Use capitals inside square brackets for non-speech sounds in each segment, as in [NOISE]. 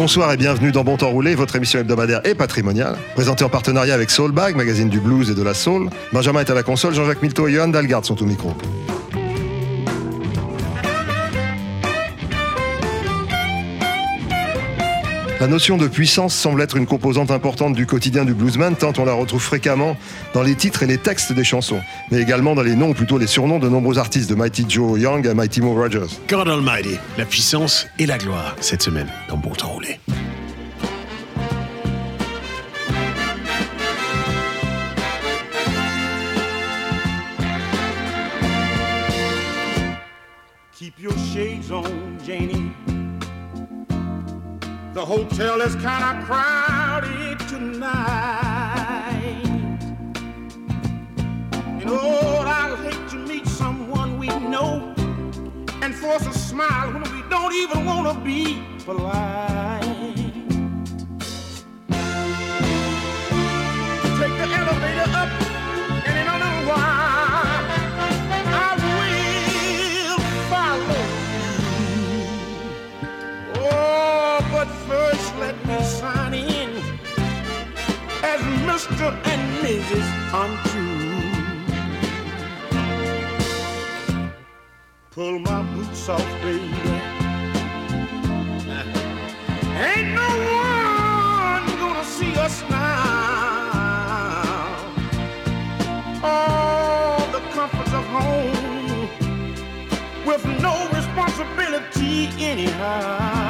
Bonsoir et bienvenue dans Bon Temps Roulé, votre émission hebdomadaire et patrimoniale, présentée en partenariat avec Soulbag, magazine du blues et de la soul. Benjamin est à la console, Jean-Jacques Milto et Johan Dalgarde sont au micro. La notion de puissance semble être une composante importante du quotidien du bluesman, tant on la retrouve fréquemment dans les titres et les textes des chansons, mais également dans les noms ou plutôt les surnoms de nombreux artistes de Mighty Joe Young à Mighty Mo Rogers. God Almighty, la puissance et la gloire cette semaine dans Bon Temps Roulé. Keep your shades on, Janie. The hotel is kind of crowded tonight. You know, I'd hate to meet someone we know and force a smile when we don't even want to be polite. Untrue. Pull my boots off, baby. [LAUGHS] Ain't no one gonna see us now. All the comforts of home with no responsibility anyhow.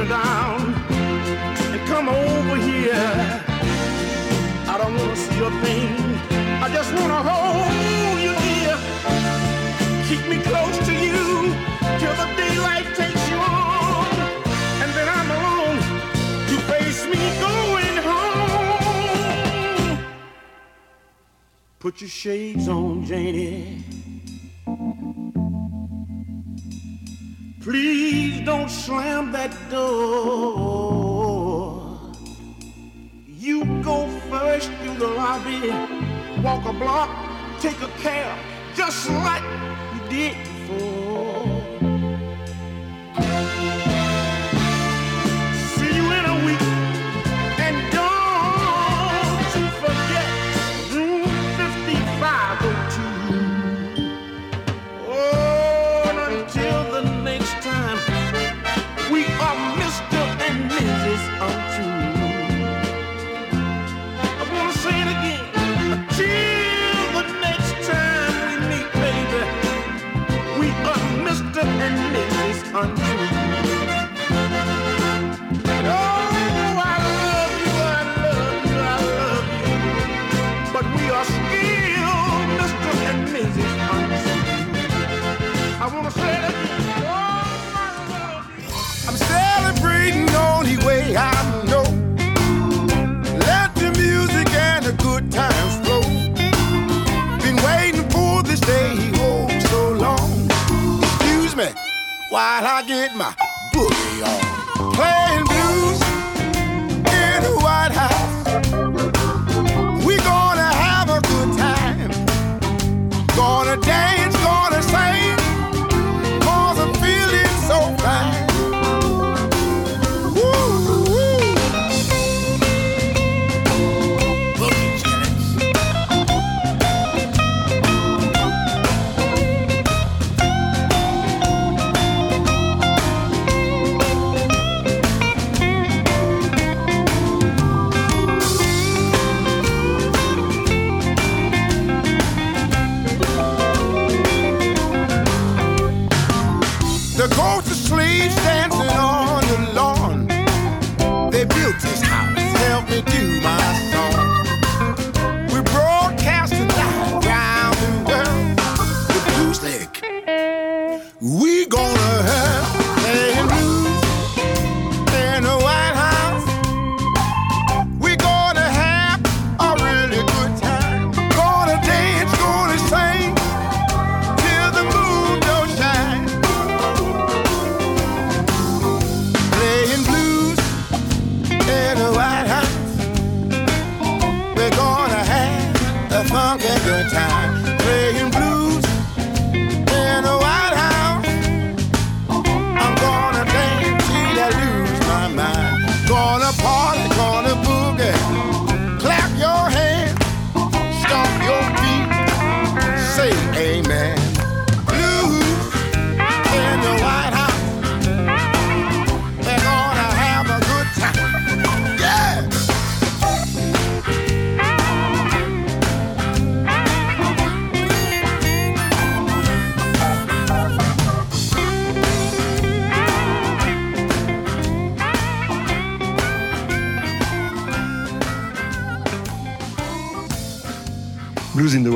The down and come over here. I don't wanna see a thing. I just wanna hold you dear. Keep me close to you till the daylight takes you on. And then I'm alone to face me going home. Put your shades on, Janie. Please don't slam that door. You go first through the lobby, walk a block, take a cab, just like you did before. While I get my booty on.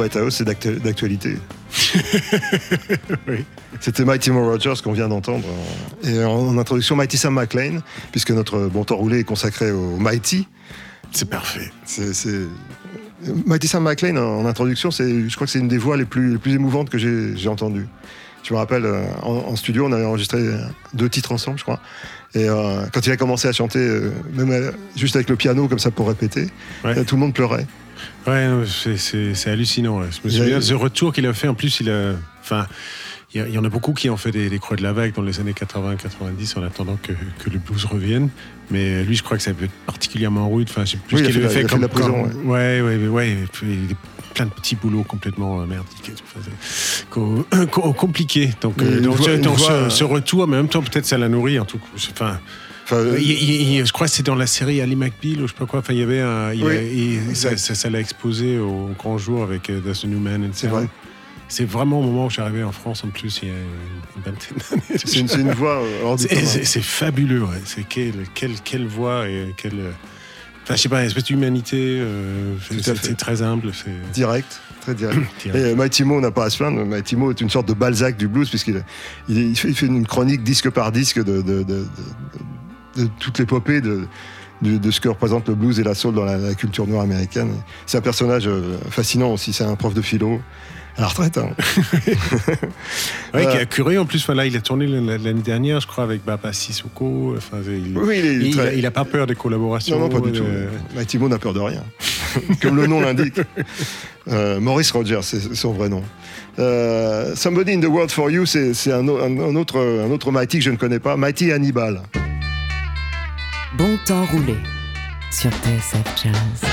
White House, c'est d'actu- d'actualité. [LAUGHS] C'était Mighty Mo Rogers qu'on vient d'entendre. Et en, introduction, Mighty Sam McLean, puisque notre bon temps roulé est consacré au Mighty. C'est parfait. C'est, Mighty Sam McLean, en introduction, je crois que c'est une des voix les plus, les plus émouvantes que j'ai entendues. Je me rappelle, euh, en, en studio, on avait enregistré deux titres ensemble, je crois. Et euh, quand il a commencé à chanter, euh, même juste avec le piano, comme ça pour répéter, Ouais. tout le monde pleurait. Ouais, c'est- hallucinant. ouais. Je me souviens de ce retour qu'il a fait. En plus, il a. Enfin. Il y, en a beaucoup qui ont fait des, des croix de la vague dans les années 80-90 en attendant que, que le blues revienne. Mais lui, je crois que ça peut être particulièrement rude. Enfin, je sais plus Oui, ce qu'il avait fait a fait comme. la prison, comme- ouais, ouais, ouais. ouais, il plein de petits boulots complètement euh, merdiques. et tout. [COUGHS] Compliqué. Donc, euh, donc, donc voix- ce, ce retour, mais en même temps, peut-être ça l'a nourri. En tout cas. Enfin, Enfin, euh, il- il- il- je crois que c'est dans la série Ali McBeal ou je sais pas quoi. Enfin, il y avait un, Oui, ça, l'a exposé au grand jour avec euh, That's the New Man. and C'est Town. vrai. C'est vraiment au moment où arrivé en France en plus il y a une vingtaine d'années. c'est, une, voix euh, [LAUGHS] hors du C'est- fabuleux. Ouais. C'est quelle, quelle, quelle voix et quelle. Enfin, je sais pas, une espèce d'humanité. euh, c'est très humble. Direct, très direct. [COUGHS] Direct. Et euh, Mighty Mo n'a pas à se plaindre. Mighty Mo est une sorte de Balzac du blues, puisqu'il il, il fait, une chronique disque par disque de, de, de, de- de toute l'épopée de, ce que représente le blues et la soul dans la, la culture noire américaine. C'est un personnage euh, fascinant aussi. C'est un prof de philo. À la retraite, hein. [LAUGHS] Ouais, Euh, qui a curé en plus. Enfin, là, il a tourné l'année dernière, je crois, avec Baba Sissoko. Enfin, il, Oui, il est il, très- a, il a pas peur des collaborations. Non, non, pas du tout. euh, Mighty Mo n'a peur de rien. [LAUGHS] Comme le nom l'indique. Euh, Maurice Rogers, c'est son vrai nom. Euh, Somebody in the World for You, c'est un autre, un autre Mighty que je ne connais pas. Mighty Hannibal. Bon temps roulé sur TSF Jazz.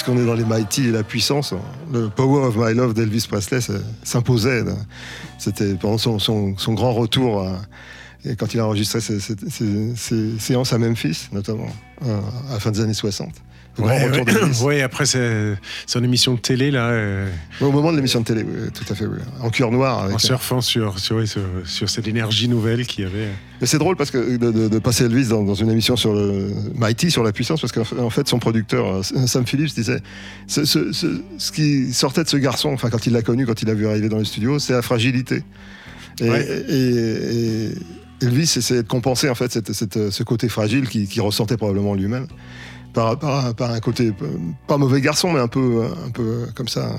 Puisqu'on est dans les Mighty et la puissance, le Power of My Love d'Elvis Presley s'imposait. là. C'était pendant son, grand retour, et quand il a enregistré ses, ses- séances à Memphis, notamment, euh, à la fin des années 60. Ouais, après, c'est son émission de télé, là, euh, Ouais, Au moment de l'émission de télé, oui, tout à fait, oui. en cuir noir. Avec, en surfant sur, sur, ouais, sur, sur cette énergie nouvelle qu'il y avait. Mais c'est drôle parce que de, de- de passer Elvis dans, dans une émission sur le Mighty, sur la puissance, parce qu'en fait- son producteur, euh, Sam Phillips, disait ce, ce- ce- ce qui sortait de ce garçon, enfin, quand il l'a connu, quand il l'a vu arriver dans le studio, c'est la fragilité. Et, Ouais. et- et Elvis essayait de compenser, en fait, cette- cette- ce côté fragile qu'il qu'il ressentait probablement lui-même. Par, par- par un côté, euh, pas mauvais garçon, mais un peu, un peu comme ça.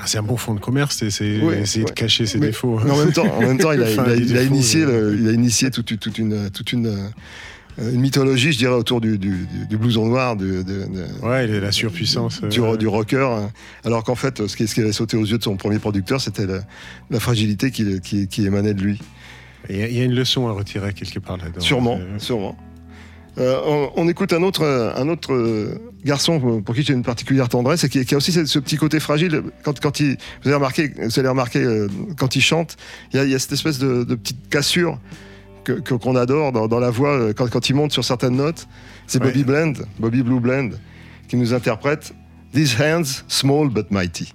Ah, c'est un bon fond de commerce, c'est Ouais, essayer ouais. de cacher ses Mais- défauts. Mais en même temps, en même temps il, a, [LAUGHS] il a- Enfin, les il a défauts, initié, euh, le- il a initié toute, une- toute une, toute une, euh, une mythologie, je dirais, autour du, du, blouson noir, du, de- Ouais, la surpuissance. du, euh, du rocker. hein. Alors qu'en fait, ce qui, ce qui avait sauté aux yeux de son premier producteur, c'était la, la fragilité qui, qui, qui émanait de lui. Il y, a- une leçon à retirer quelque part là-dedans. Sûrement, Euh, sûrement. Euh, on, on écoute un autre, euh, un autre euh, garçon pour- pour qui j'ai une particulière tendresse et qui, qui a aussi ce, ce petit côté fragile. Quand, quand il, vous avez remarqué, vous allez remarquer quand il chante, il y a, il y a cette espèce de, de petite cassure qu'on adore dans, dans la voix quand, quand il monte sur certaines notes. C'est Ouais. Bobby Blend, Bobby Blue Blend, qui nous interprète These hands, small but mighty.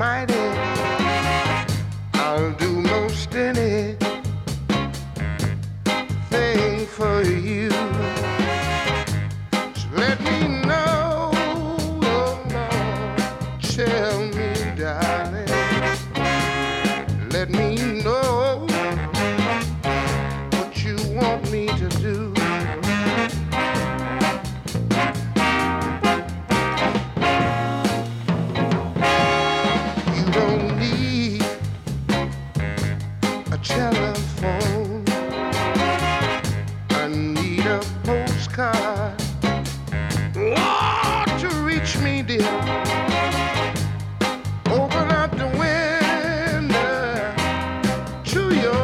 Mighty. to you.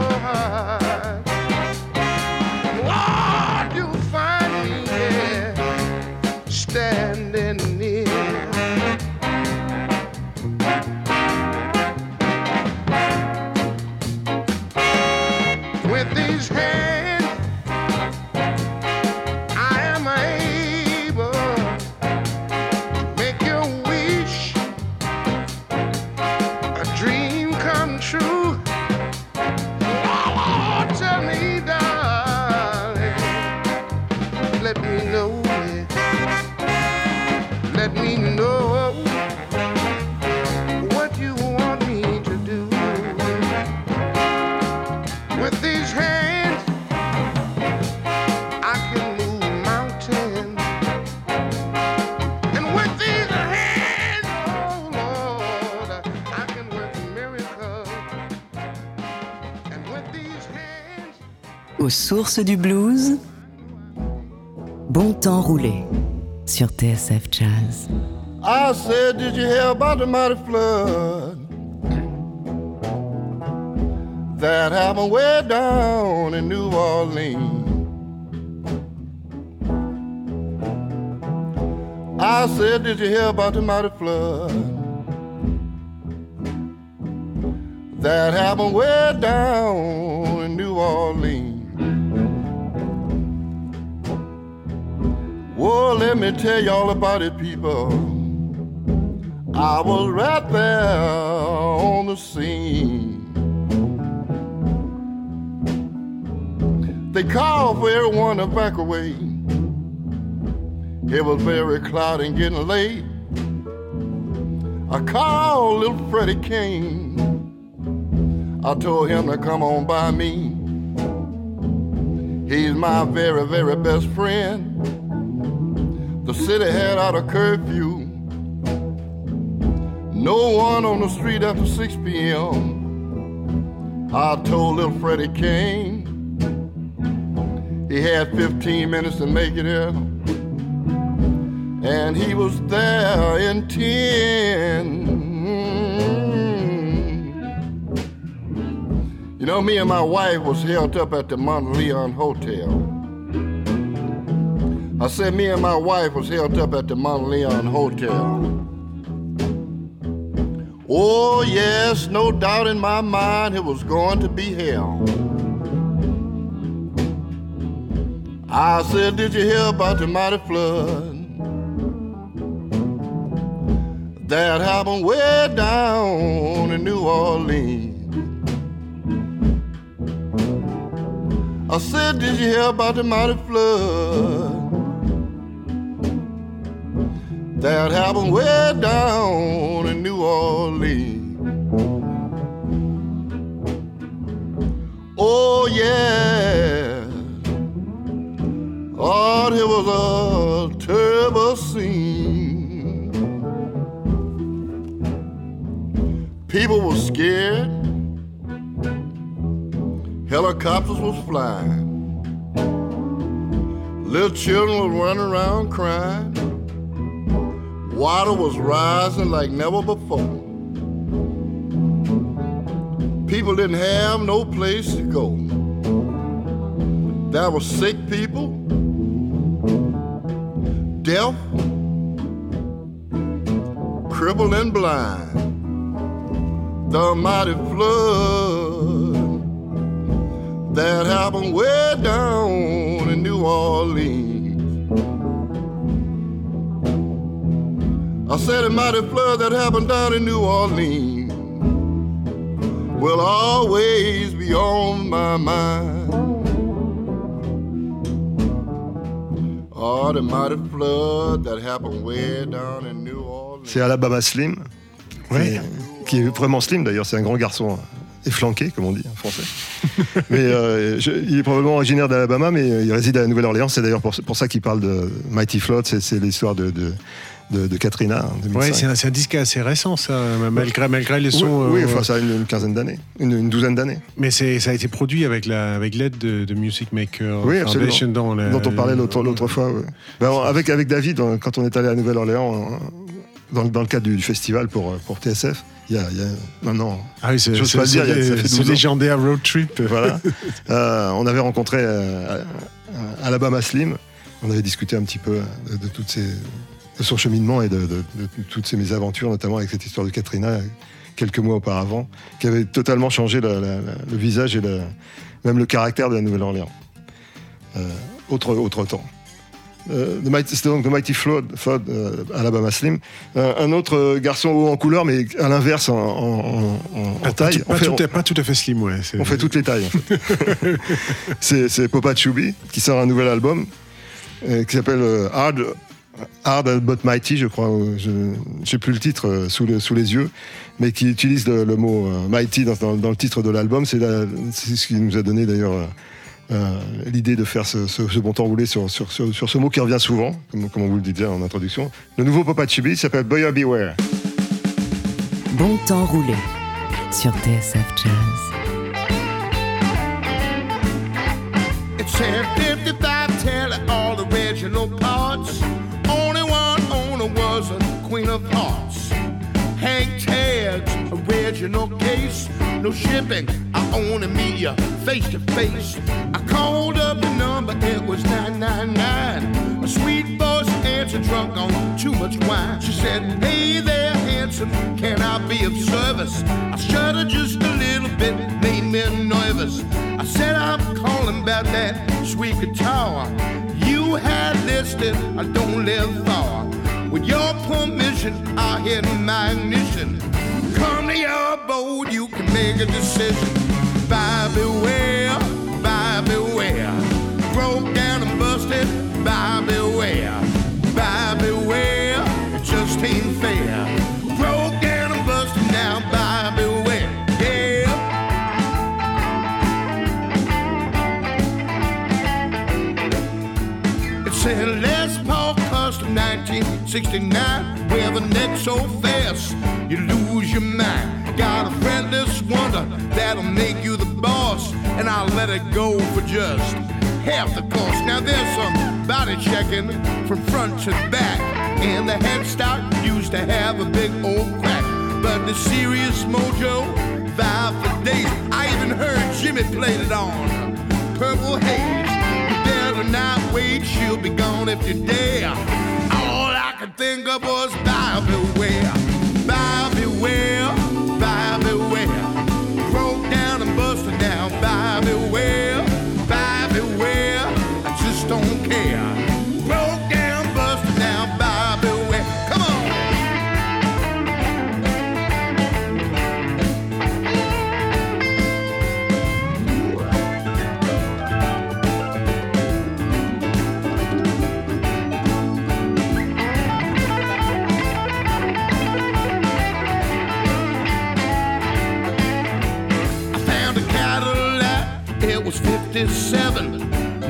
Sources du blues. Bon temps roulé sur TSF Jazz. I said, Did you hear about the mighty flood that happened way down in New Orleans? I said, Did you hear about the mighty flood that happened way down in New Orleans? Well, let me tell you all about it, people. I was right there on the scene. They called for everyone to back away. It was very cloudy and getting late. I called little Freddie King. I told him to come on by me. He's my very, very best friend. The city had out a curfew. No one on the street after 6 p.m. I told little Freddie King he had 15 minutes to make it here. And he was there in 10. You know, me and my wife was held up at the Mont Leon Hotel. I said me and my wife was held up at the Mont Leon Hotel. Oh, yes, no doubt in my mind it was going to be hell. I said, Did you hear about the mighty flood? That happened way down in New Orleans. I said, Did you hear about the mighty flood? That happened way down in New Orleans. Oh, yeah. Oh, it was a terrible scene. People were scared. Helicopters was flying. Little children was running around crying. Water was rising like never before. People didn't have no place to go. There were sick people, deaf, crippled, and blind. The mighty flood that happened way I said a mighty flood that happened down in New Orleans will always be on my mind. Oh, the mighty flood that happened way down in New Orleans. C'est Alabama Slim. Ouais. Qui est, vraiment slim d'ailleurs, c'est un grand garçon efflanqué, comme on dit en français. [LAUGHS] mais euh, je- il est probablement originaire d'Alabama, mais il réside à la Nouvelle-Orléans. C'est d'ailleurs pour, pour ça qu'il parle de Mighty Flood, c'est- c'est l'histoire de, de, de- de Katrina en 2005. Ouais, c'est un, disque assez récent, ça, malgré, malgré les sons. oui, oui, euh, enfin, ça a une, une quinzaine d'années, une, une douzaine d'années. Mais c'est- ça a été produit avec la- avec l'aide de, de Music Maker Oui, Foundation absolument. dans la- dont on parlait l'autre fois. ouais. Ben, on- avec, avec David, quand on est allé à Nouvelle-Orléans, dans, le- dans le cadre du, du festival pour, pour TSF, il y a, il y a maintenant, Ah oui, c'est J'ose c'est- pas le dire, il y a- ça c'est- fait c'est 12 ans. légendaire road trip. voilà. [LAUGHS] Euh, on avait rencontré euh, euh, Alabama Slim. On avait discuté un petit peu de, de toutes ces, de son cheminement et de, de- de toutes ces mésaventures, notamment avec cette histoire de Katrina quelques mois auparavant, qui avait totalement changé la- la- la- le visage et même le caractère de la Nouvelle-Orléans. Euh, autre, autre temps. Euh, C'était donc The Mighty Flood, Flood, euh, Alabama Slim. Euh, un autre euh, garçon haut en couleur, mais à l'inverse en, en- en- en Pas, taille. tout, pas fait- tout à- pas tout à fait slim, ouais. on fait toutes les tailles. en fait. [LAUGHS] c'est Popa Chubby qui sort un nouvel album qui s'appelle Hard, Hard But Mighty, je crois. euh, Je n'ai plus le titre euh, sous, le- sous les yeux, mais qui utilise le, le mot euh, Mighty dans, dans- dans le titre de l'album. C'est la- ce qui nous a donné d'ailleurs euh, l'idée de faire ce, ce- ce bon temps roulé sur, sur, sur- sur ce mot qui revient souvent, comme, comme on vous le disait en introduction. Le nouveau Popa Chubby s'appelle Boya Beware. Bon temps roulé sur TSF Jazz. It No shipping, I only meet you face to face. I called up the number, it was 999. A sweet voice answered, drunk on too much wine. She said, Hey there, handsome, can I be of service? I shuddered just a little bit, made me nervous. I said, I'm calling about that sweet guitar. You had listed, I don't live far. With your permission, I hit my ignition. Come to your abode, you can make a decision. Buy beware, buy beware. Broke down and busted, buy beware. Buy beware, it just ain't fair. Broke down and busted, now buy beware. Yeah. It said Les Paul Custom 1969 with a neck so fast you lose your mind. Got a friendless wonder that'll make you the boss, and I'll let it go for just half the cost. Now there's some body checking from front to back, and the headstock used to have a big old crack, but the serious mojo vowed for days. I even heard Jimmy played it on Purple Haze. You better not wait, she'll be gone if you dare. All I could think of was buy 57.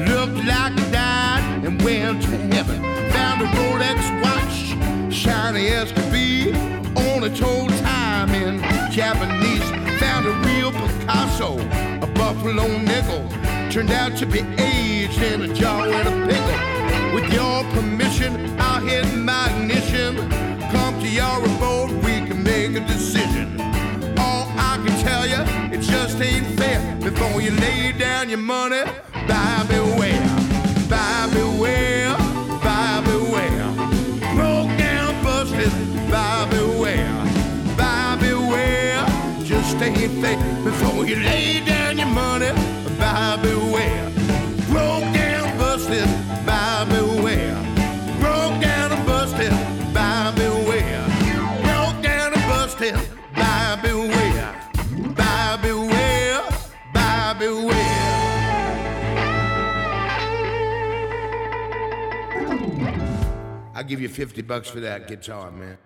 Looked like it died and went to heaven. Found a Rolex watch, shiny as could be. Only told time in Japanese. Found a real Picasso, a buffalo nickel. Turned out to be aged in a jar with a pickle. With your permission, I'll hit my ignition. Come to your abode, we can make a decision. All I can tell you, it just ain't. Before you lay down your money, buy beware, buy beware, buy beware. Broke down, busted, buy beware, buy beware. Just ain't fair. Before you lay down your money, buy beware. Give you 50 bucks for that guitar, man.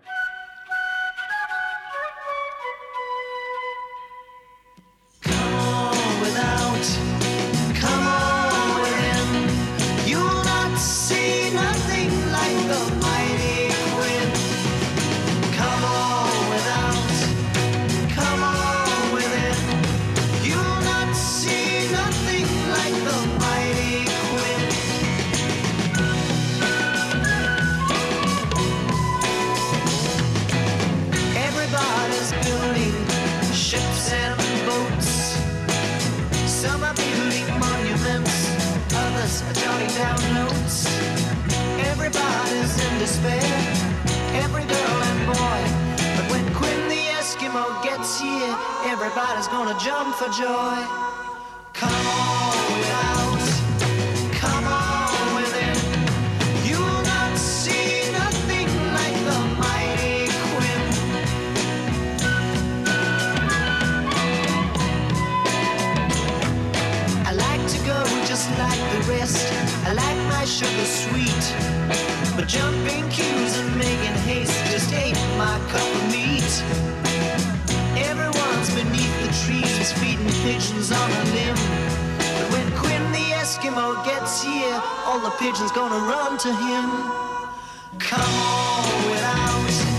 Eskimo gets here, all the pigeons gonna run to him. Come on without,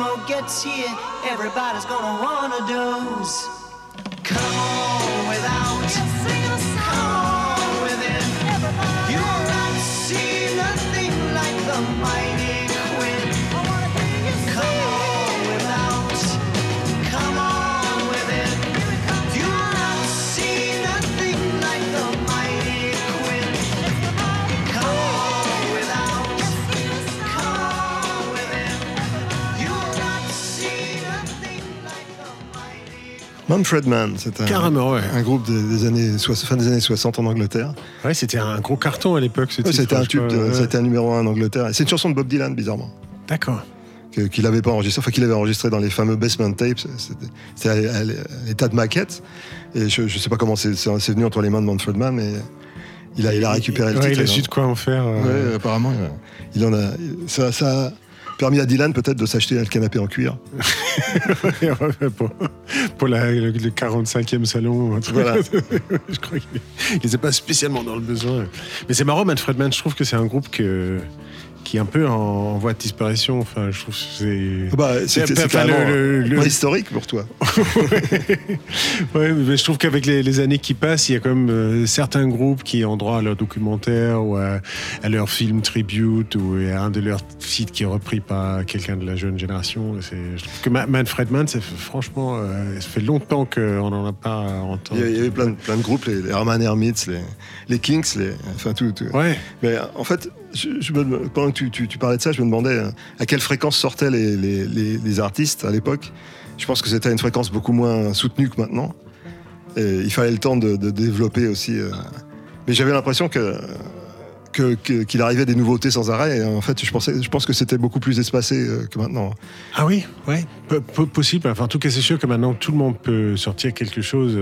limo gets here, everybody's gonna wanna doze. Come on without, Manfred Mann, c'est un, Carrément, ouais. un groupe des, des années fin des années 60 en Angleterre. Ouais, c'était un gros carton à l'époque. Ouais, c'était un tube, de- c'était un numéro un en Angleterre. Et C'est une chanson de Bob Dylan, bizarrement. D'accord. que- qu'il n'avait pas enregistré, enfin qu'il avait enregistré dans les fameux basement tapes. C'était à, l'état de maquette. Et je ne sais pas comment c'est venu entre les mains de Manfred Mann, mais il a, il a récupéré le Ouais, titre. il a su de quoi en faire. euh, Ouais, apparemment, il, en a. Ça, ça a permis à Dylan peut-être de s'acheter un canapé en cuir. pour, [LAUGHS] pour la- le, le 45e salon. Voilà. [LAUGHS] je crois qu'il n'était pas spécialement dans le besoin. Mais c'est marrant, Manfred Mann, je trouve que c'est un groupe que, qui est un peu en, en voie de disparition. Enfin, je trouve c'est. Bah, c'est c'est le- le- le- pas historique pour toi. [LAUGHS] Ouais, mais je trouve qu'avec les, les années qui passent, il y a quand même euh, certains groupes qui ont droit à leur documentaire ou à, à leur film tribute ou à un de leurs sites qui est repris par quelqu'un de la jeune génération. C'est- Je trouve que Ma- Manfred Mann, fait- franchement, euh, ça fait longtemps qu'on n'en a pas entendu. il y avait plein, de, plein de groupes, les, les Herman Hermits, les, les Kings, les, enfin tout. tout. Ouais. Mais en fait, je, pendant que tu, parlais de ça, je me demandais euh, à quelle fréquence sortaient les, artistes à l'époque? Je pense que c'était une fréquence beaucoup moins soutenue que maintenant. Il fallait le temps de, développer aussi. euh. Mais j'avais l'impression que qu'il arrivait des nouveautés sans arrêt. Et en fait, je, pense que c'était beaucoup plus espacé euh, que maintenant. Ah oui, ouais, possible. Enfin, en tout cas, c'est sûr que maintenant tout le monde peut sortir quelque chose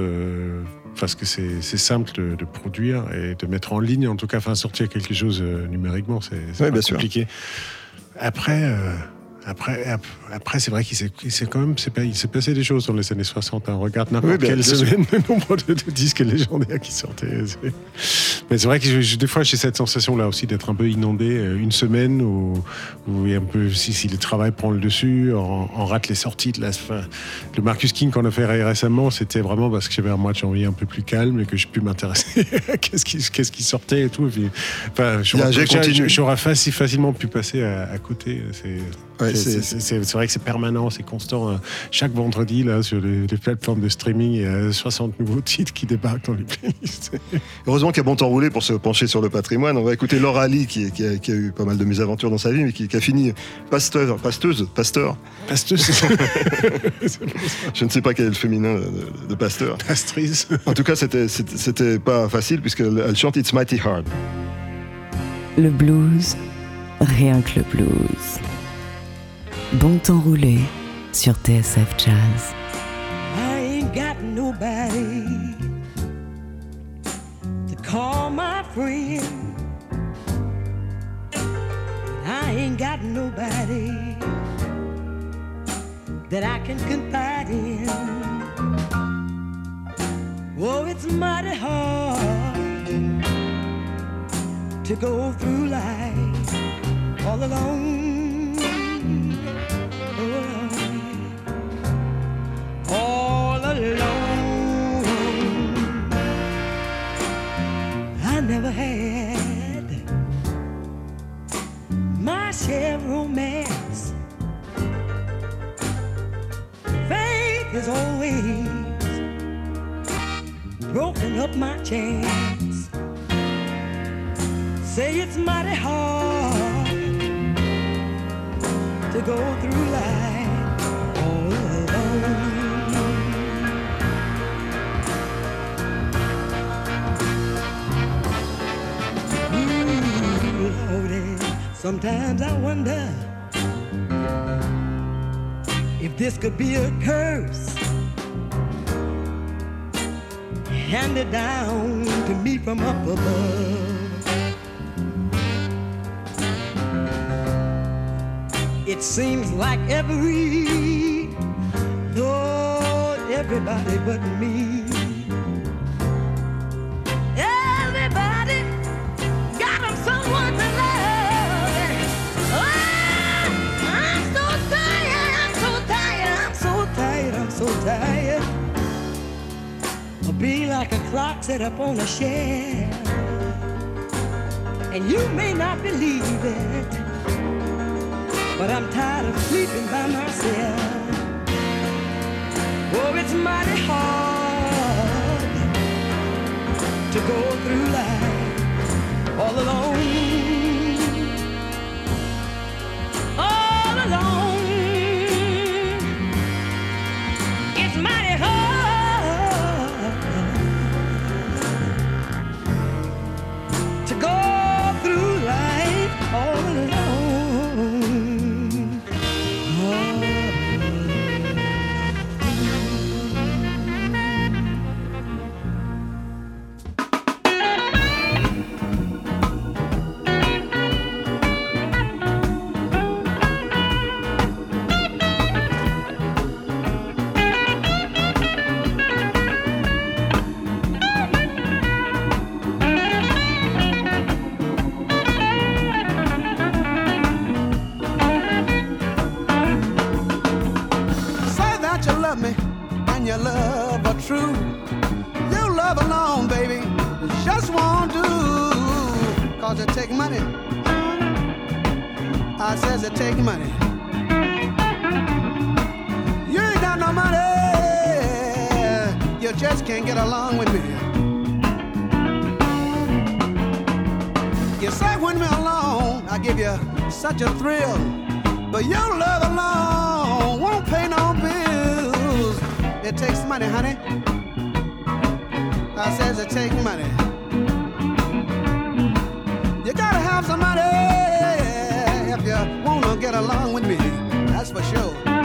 parce que c'est simple de, de produire et de mettre en ligne. En tout cas, enfin, sortir quelque chose euh, numériquement, c'est c'est Ouais, bien sûr. compliqué. Après, euh, après, ap- après, c'est vrai qu'il s'est quand même il s'est passé des choses dans les années 60. hein. Regarde n'importe Oui, quelle semaine [LAUGHS] le nombre de, de disques légendaires qui sortaient. Mais c'est vrai que je- des fois j'ai cette sensation là aussi d'être un peu inondé euh, une semaine où, où un peu si, si le travail prend le dessus, on, on rate les sorties de la fin. Le Marcus King qu'on a fait récemment, c'était vraiment parce que j'avais un mois de janvier un peu plus calme et que je pu m'intéresser [LAUGHS] à qu'est-ce qui, sortait et tout. Et puis, enfin, j'aurais- facilement pu passer à, à côté. C'est Ouais, c'est- vrai que c'est permanent, c'est constant. hein. Chaque vendredi, là, sur les, les plateformes de streaming, il y a 60 nouveaux titres qui débarquent dans les playlists. [LAUGHS] Heureusement qu'il y a bon temps roulé pour se pencher sur le patrimoine. On va écouter Laura Lee, qui, qui a, qui a eu pas mal de mésaventures dans sa vie, mais qui, qui a fini pasteur, pasteuse, pasteur. Pasteuse, [LAUGHS] [LAUGHS] Je ne sais pas quel est le féminin de, de- pasteur. pastrice. En tout cas, c'était- pas facile puisqu'elle elle chante It's Mighty Hard. Le blues, rien que le blues. Bon temps roulé sur TSF Jazz. I ain't got nobody to call my friend. I ain't got nobody that I can confide in. Oh, it's mighty hard to go through life all alone. Never had my share of romance. Faith has always broken up my chance. Say it's mighty hard to go through sometimes I wonder if this could be a curse handed down to me from up above. It seems like every, Lord, everybody but me. Like a clock set up on a shelf. And you may not believe it, but I'm tired of sleeping by myself. Oh, it's mighty hard to go through life all alone. Along with me. You say when we're alone, I give you such a thrill. But your love alone won't pay no bills. It takes money, honey. I says it takes money. You gotta have some money if you wanna get along with me. That's for sure.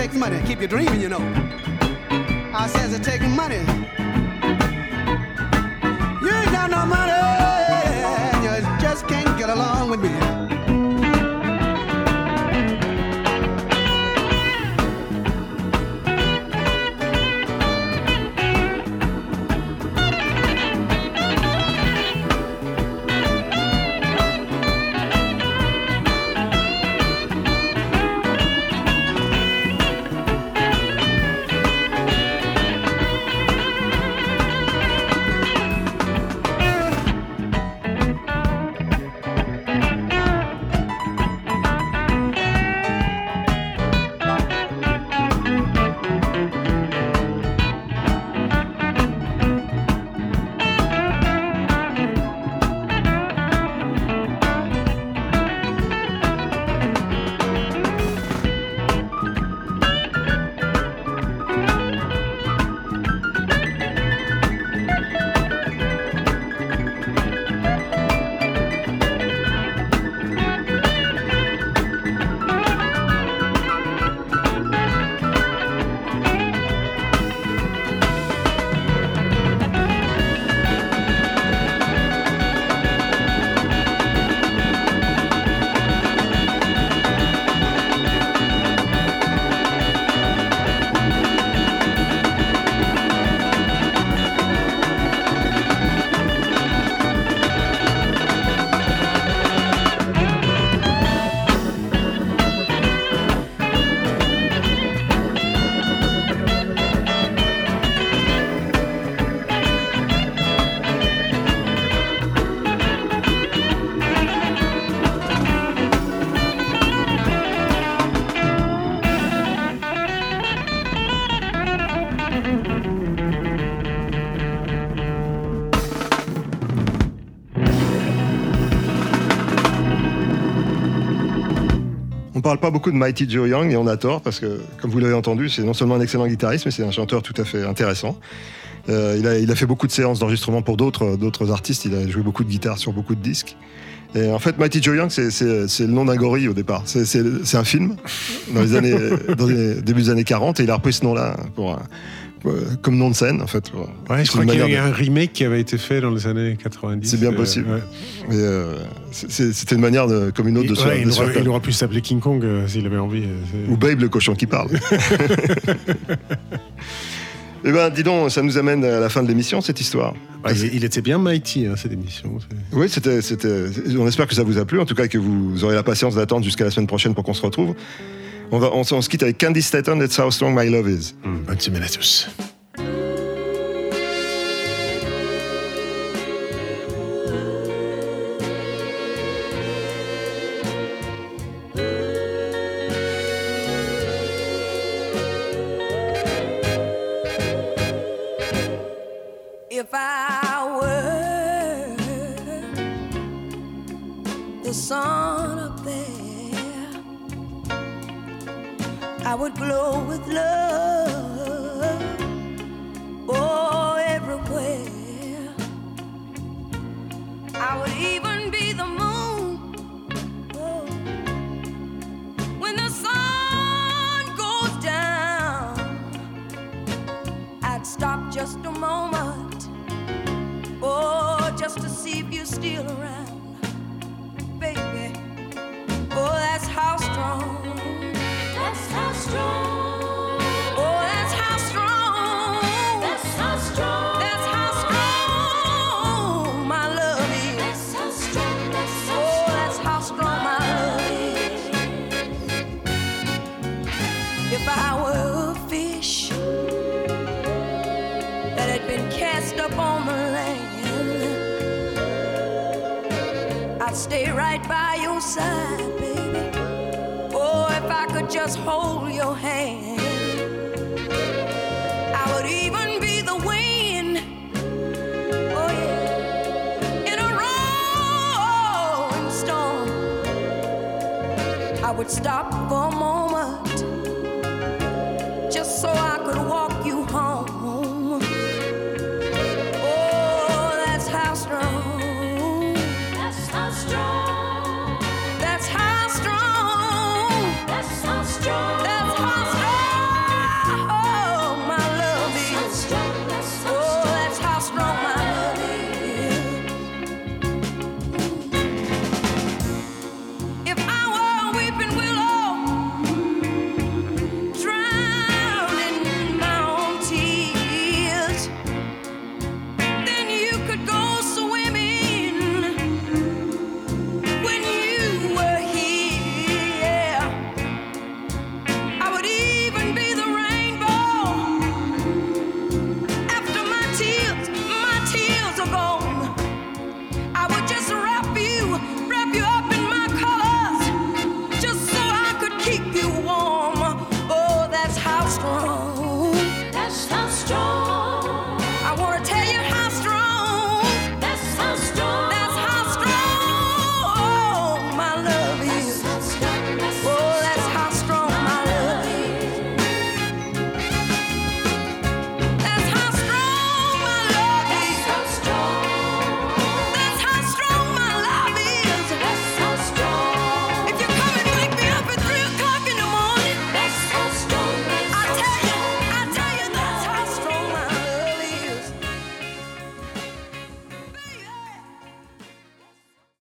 Takes money keep you dreaming, you know. I says it takes money. Parle pas beaucoup de Mighty Joe Young et on a tort parce que, comme vous l'avez entendu, c'est non seulement un excellent guitariste, mais c'est un chanteur tout à fait intéressant. Euh, il, a, il a fait beaucoup de séances d'enregistrement pour d'autres artistes. Il a joué beaucoup de guitare sur beaucoup de disques. Et en fait, Mighty Joe Young, c'est- le nom d'un gorille au départ. C'est- un film dans les années, [LAUGHS] dans les débuts des années 40 et il a repris ce nom-là pour- comme nom de scène en fait. Ouais, je crois qu'il y a eu un remake qui avait été fait dans les années 90. C'est bien euh, possible. ouais. Euh, C'était une manière de, comme une autre de se Ouais, faire- il, aurait, il pu s'appeler King Kong euh, s'il avait envie. euh, Ou Babe le cochon qui parle. [LAUGHS] Eh ben, dis donc, ça nous amène à la fin de l'émission, cette histoire. Ouais, il, était bien mighty, hein, cette émission. Oui, c'était. On espère que ça vous a plu. En tout cas, que vous aurez la patience d'attendre jusqu'à la semaine prochaine pour qu'on se retrouve. On, va, on, se- on se quitte avec Candy Staton, That's How Strong My Love Is. Hum, bonne semaine à tous. See if you're still stay right by your side, baby. Oh, if I could just hold your hand, I would even be the wind. Oh, yeah. In a rolling storm, I would stop